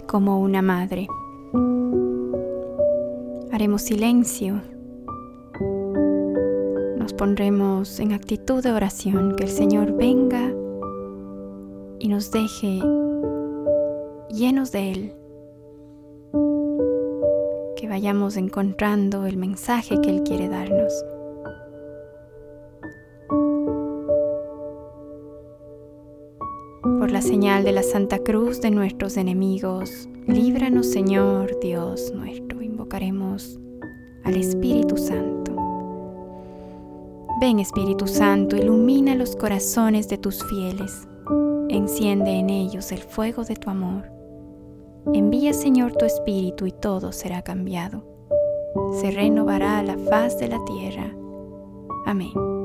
como una madre. Haremos silencio. Nos pondremos en actitud de oración, que el Señor venga y nos deje llenos de Él. Que vayamos encontrando el mensaje que Él quiere darnos. De la Santa Cruz de nuestros enemigos, líbranos Señor Dios nuestro. Invocaremos al Espíritu Santo. Ven Espíritu Santo, ilumina los corazones de tus fieles, enciende en ellos el fuego de tu amor. Envía Señor tu Espíritu y todo será cambiado. Se renovará la faz de la tierra. Amén.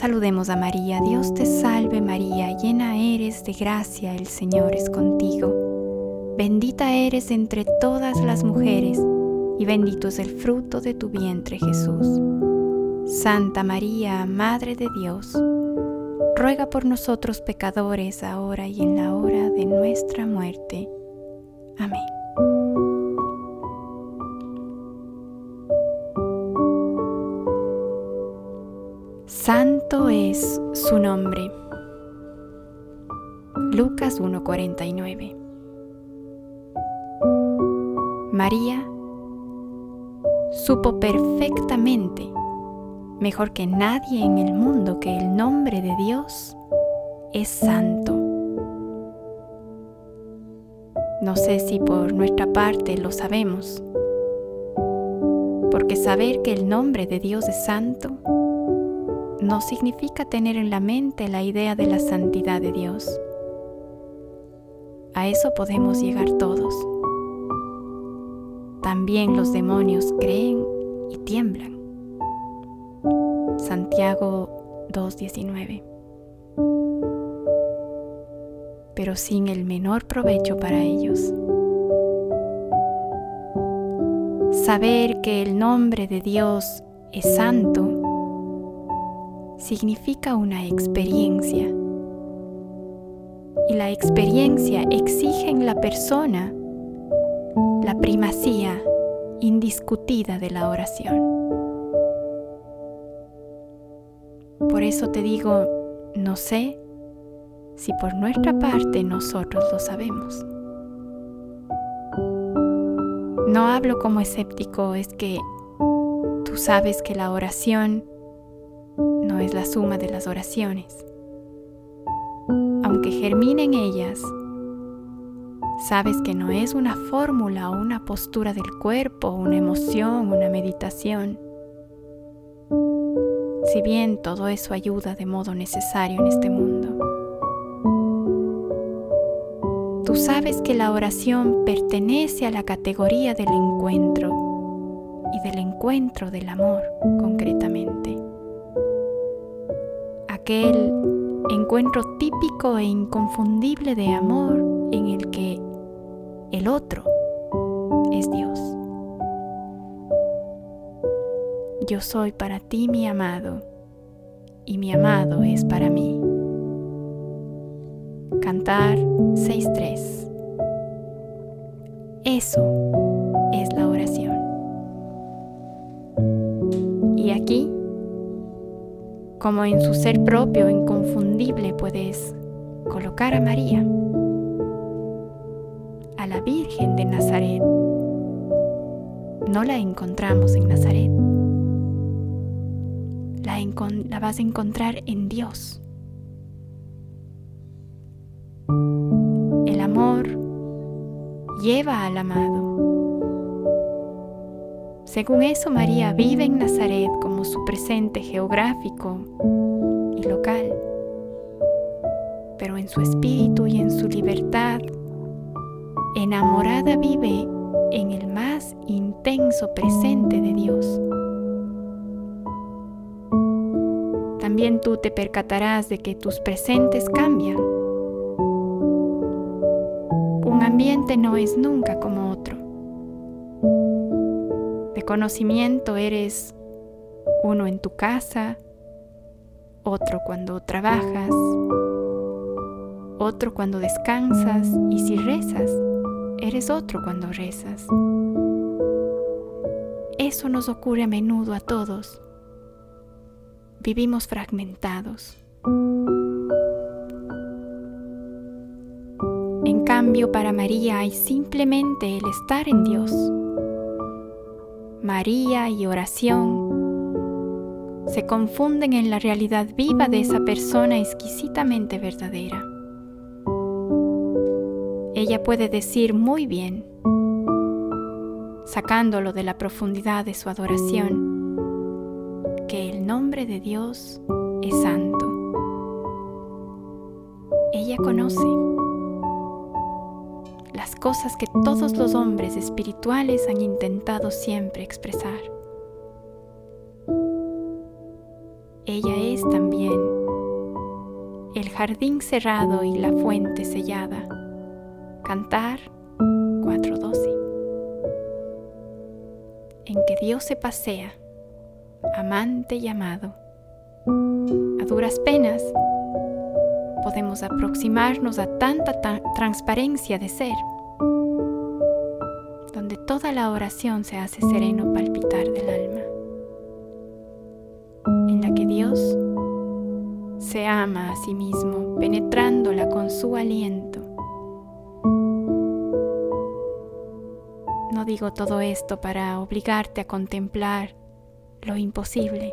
Saludemos a María, Dios te salve María, llena eres de gracia, el Señor es contigo. Bendita eres entre todas las mujeres, y bendito es el fruto de tu vientre Jesús. Santa María, Madre de Dios, ruega por nosotros pecadores, ahora y en la hora de nuestra muerte. Amén. Es su nombre. Lucas 1:49 María supo perfectamente, mejor que nadie en el mundo, que el nombre de Dios es santo. No sé si por nuestra parte lo sabemos, porque saber que el nombre de Dios es santo no significa tener en la mente la idea de la santidad de Dios. A eso podemos llegar todos. También los demonios creen y tiemblan. Santiago 2.19. Pero sin el menor provecho para ellos. Saber que el nombre de Dios es santo significa una experiencia. Y la experiencia exige en la persona la primacía indiscutida de la oración. Por eso te digo, no sé si por nuestra parte nosotros lo sabemos. No hablo como escéptico, es que tú sabes que la oración no es la suma de las oraciones. Aunque germine en ellas, sabes que no es una fórmula o una postura del cuerpo, una emoción, una meditación. Si bien todo eso ayuda de modo necesario en este mundo. Tú sabes que la oración pertenece a la categoría del encuentro y del encuentro del amor concretamente aquel encuentro típico e inconfundible de amor en el que el otro es Dios. Yo soy para ti mi amado y mi amado es para mí. Cantar 6.3. Eso como en su ser propio inconfundible puedes colocar a María, a la Virgen de Nazaret. No la encontramos en Nazaret, la, vas a encontrar en Dios. El amor lleva al amado según eso, María vive en Nazaret como su presente geográfico y local, pero en su espíritu y en su libertad, enamorada vive en el más intenso presente de Dios. También tú te percatarás de que tus presentes cambian. Un ambiente no es nunca como conocimiento eres uno en tu casa, otro cuando trabajas, otro cuando descansas y si rezas, eres otro cuando rezas. Eso nos ocurre a menudo a todos. Vivimos fragmentados. En cambio, para María hay simplemente el estar en Dios. María y oración se confunden en la realidad viva de esa persona exquisitamente verdadera. Ella puede decir muy bien, sacándolo de la profundidad de su adoración, que el nombre de Dios es santo. Ella conoce cosas que todos los hombres espirituales han intentado siempre expresar. Ella es también el jardín cerrado y la fuente sellada. Cantar 4.12. En que Dios se pasea, amante y amado. A duras penas podemos aproximarnos a tanta transparencia de ser, donde toda la oración se hace sereno palpitar del alma en la que Dios se ama a sí mismo, penetrándola con su aliento. No digo todo esto para obligarte a contemplar lo imposible.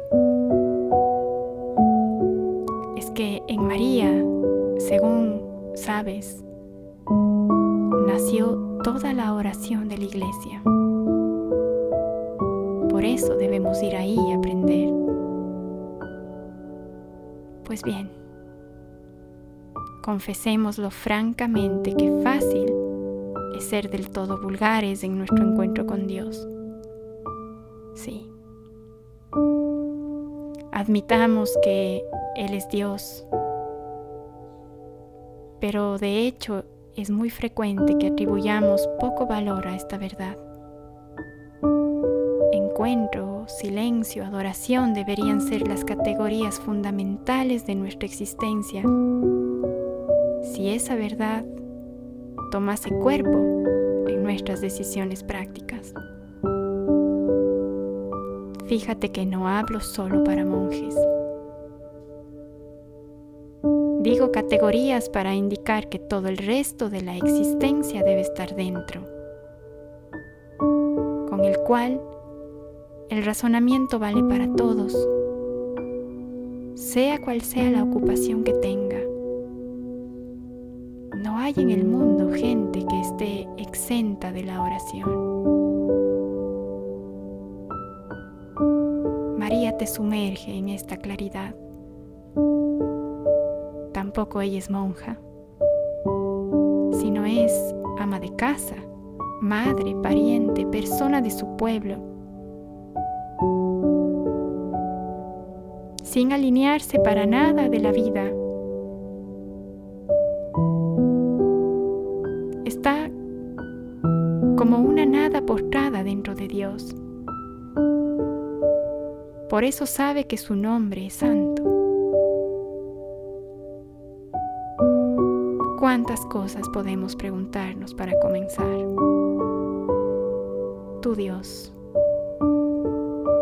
Es que en María, según sabes, nació toda la oración de la iglesia. Por eso debemos ir ahí y aprender. Pues bien, confesémoslo francamente que fácil es ser del todo vulgares en nuestro encuentro con Dios. Sí. Admitamos que Él es Dios, pero de hecho es muy frecuente que atribuyamos poco valor a esta verdad. Encuentro silencio, adoración deberían ser las categorías fundamentales de nuestra existencia. Si esa verdad tomase cuerpo en nuestras decisiones prácticas. Fíjate que no hablo solo para monjes. Digo categorías para indicar que todo el resto de la existencia debe estar dentro, con el cual el razonamiento vale para todos, sea cual sea la ocupación que tenga. No hay en el mundo gente que esté exenta de la oración. María te sumerge en esta claridad. Tampoco ella es monja, sino es ama de casa, madre, pariente, persona de su pueblo sin alinearse para nada de la vida. Está como una nada postrada dentro de Dios. Por eso sabe que su nombre es santo. ¿Cuántas cosas podemos preguntarnos para comenzar? Tu Dios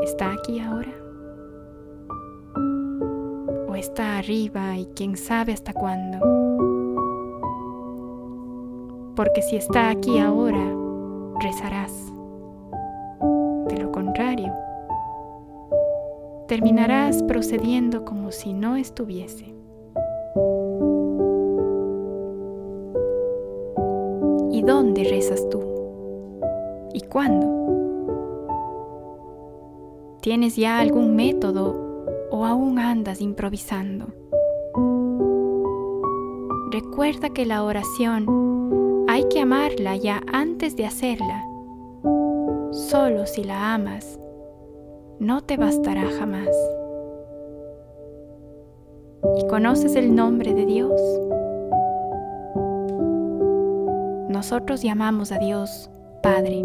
está aquí ahora está arriba y quién sabe hasta cuándo. Porque si está aquí ahora, rezarás. De lo contrario, terminarás procediendo como si no estuviese. ¿Y dónde rezas tú? ¿Y cuándo? ¿Tienes ya algún método o aún andas improvisando. Recuerda que la oración hay que amarla ya antes de hacerla. Solo si la amas, no te bastará jamás. ¿Y conoces el nombre de Dios? Nosotros llamamos a Dios Padre.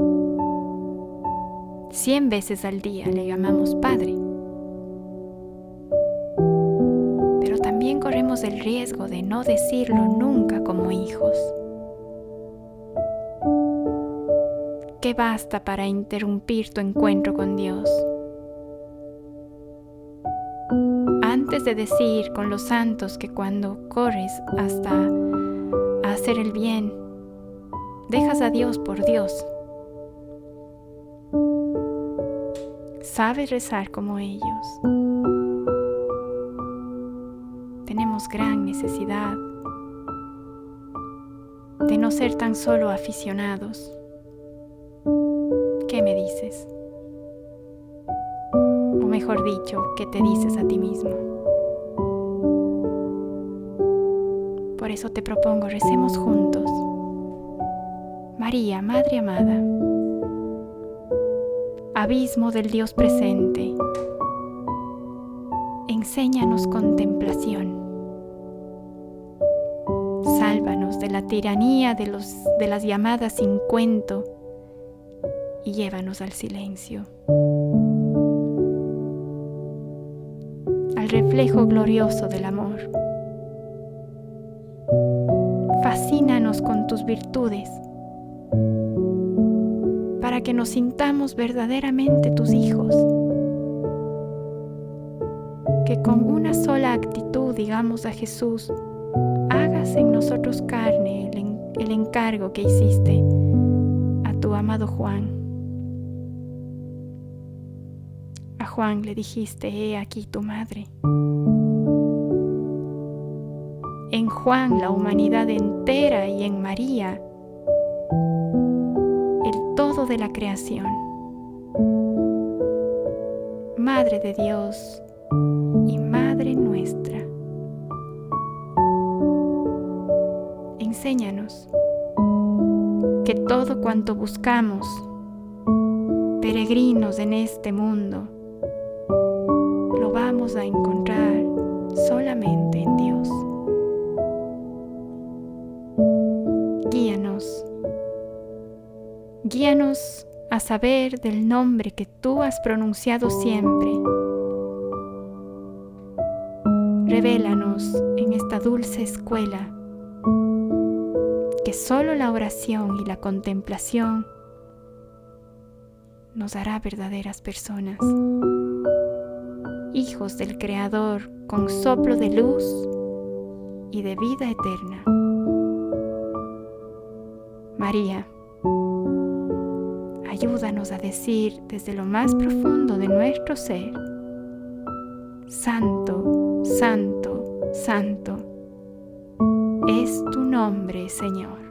Cien veces al día le llamamos Padre. corremos el riesgo de no decirlo nunca como hijos. ¿Qué basta para interrumpir tu encuentro con Dios? Antes de decir con los santos que cuando corres hasta hacer el bien, dejas a Dios por Dios. Sabes rezar como ellos. Tenemos gran necesidad de no ser tan solo aficionados. ¿Qué me dices? O mejor dicho, ¿qué te dices a ti mismo? Por eso te propongo, recemos juntos. María, Madre amada, abismo del Dios presente, enséñanos contemplación. Sálvanos de la tiranía de, los, de las llamadas sin cuento y llévanos al silencio, al reflejo glorioso del amor. Fascínanos con tus virtudes para que nos sintamos verdaderamente tus hijos. Que con una sola actitud digamos a Jesús, hagas en nosotros carne el, el encargo que hiciste a tu amado Juan. A Juan le dijiste, he aquí tu madre. En Juan la humanidad entera y en María de la creación. Madre de Dios y Madre nuestra. Enséñanos que todo cuanto buscamos, peregrinos en este mundo, lo vamos a encontrar solamente en Dios. Guíanos a saber del nombre que tú has pronunciado siempre. Revélanos en esta dulce escuela que solo la oración y la contemplación nos hará verdaderas personas, hijos del Creador con soplo de luz y de vida eterna. María, a decir desde lo más profundo de nuestro ser, Santo, Santo, Santo, es tu nombre, Señor.